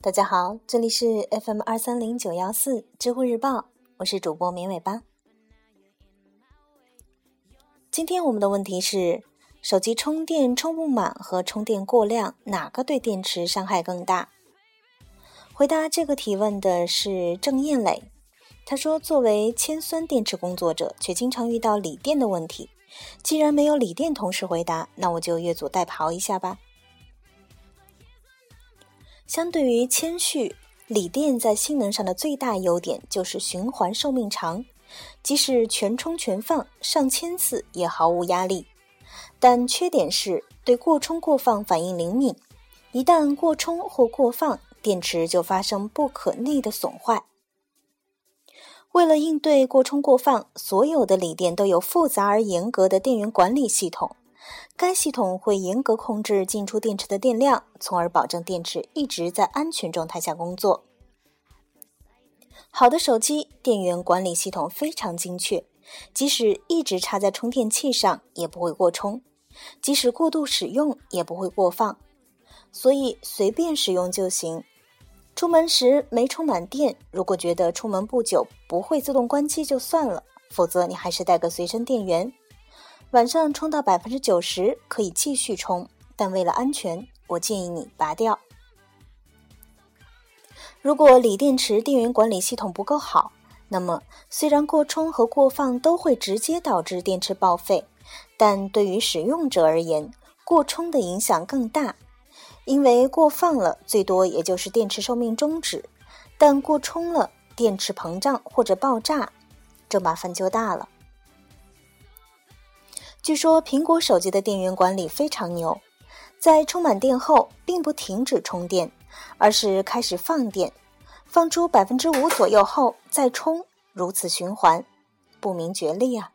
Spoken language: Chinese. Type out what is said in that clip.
大家好，这里是 FM 二三零九幺四知乎日报，我是主播绵尾巴。今天我们的问题是：手机充电充不满和充电过量，哪个对电池伤害更大？回答这个提问的是郑艳磊，他说：“作为铅酸电池工作者，却经常遇到锂电的问题。既然没有锂电同时回答，那我就越俎代庖一下吧。”相对于铅蓄，锂电在性能上的最大优点就是循环寿命长，即使全充全放上千次也毫无压力。但缺点是对过充过放反应灵敏，一旦过充或过放，电池就发生不可逆的损坏。为了应对过充过放，所有的锂电都有复杂而严格的电源管理系统。该系统会严格控制进出电池的电量，从而保证电池一直在安全状态下工作。好的手机电源管理系统非常精确，即使一直插在充电器上也不会过充，即使过度使用也不会过放，所以随便使用就行。出门时没充满电，如果觉得出门不久不会自动关机就算了，否则你还是带个随身电源。晚上充到百分之九十可以继续充，但为了安全，我建议你拔掉。如果锂电池电源管理系统不够好，那么虽然过充和过放都会直接导致电池报废，但对于使用者而言，过充的影响更大，因为过放了最多也就是电池寿命终止，但过充了电池膨胀或者爆炸，这麻烦就大了。据说苹果手机的电源管理非常牛，在充满电后，并不停止充电，而是开始放电，放出百分之五左右后再充，如此循环，不明觉厉啊！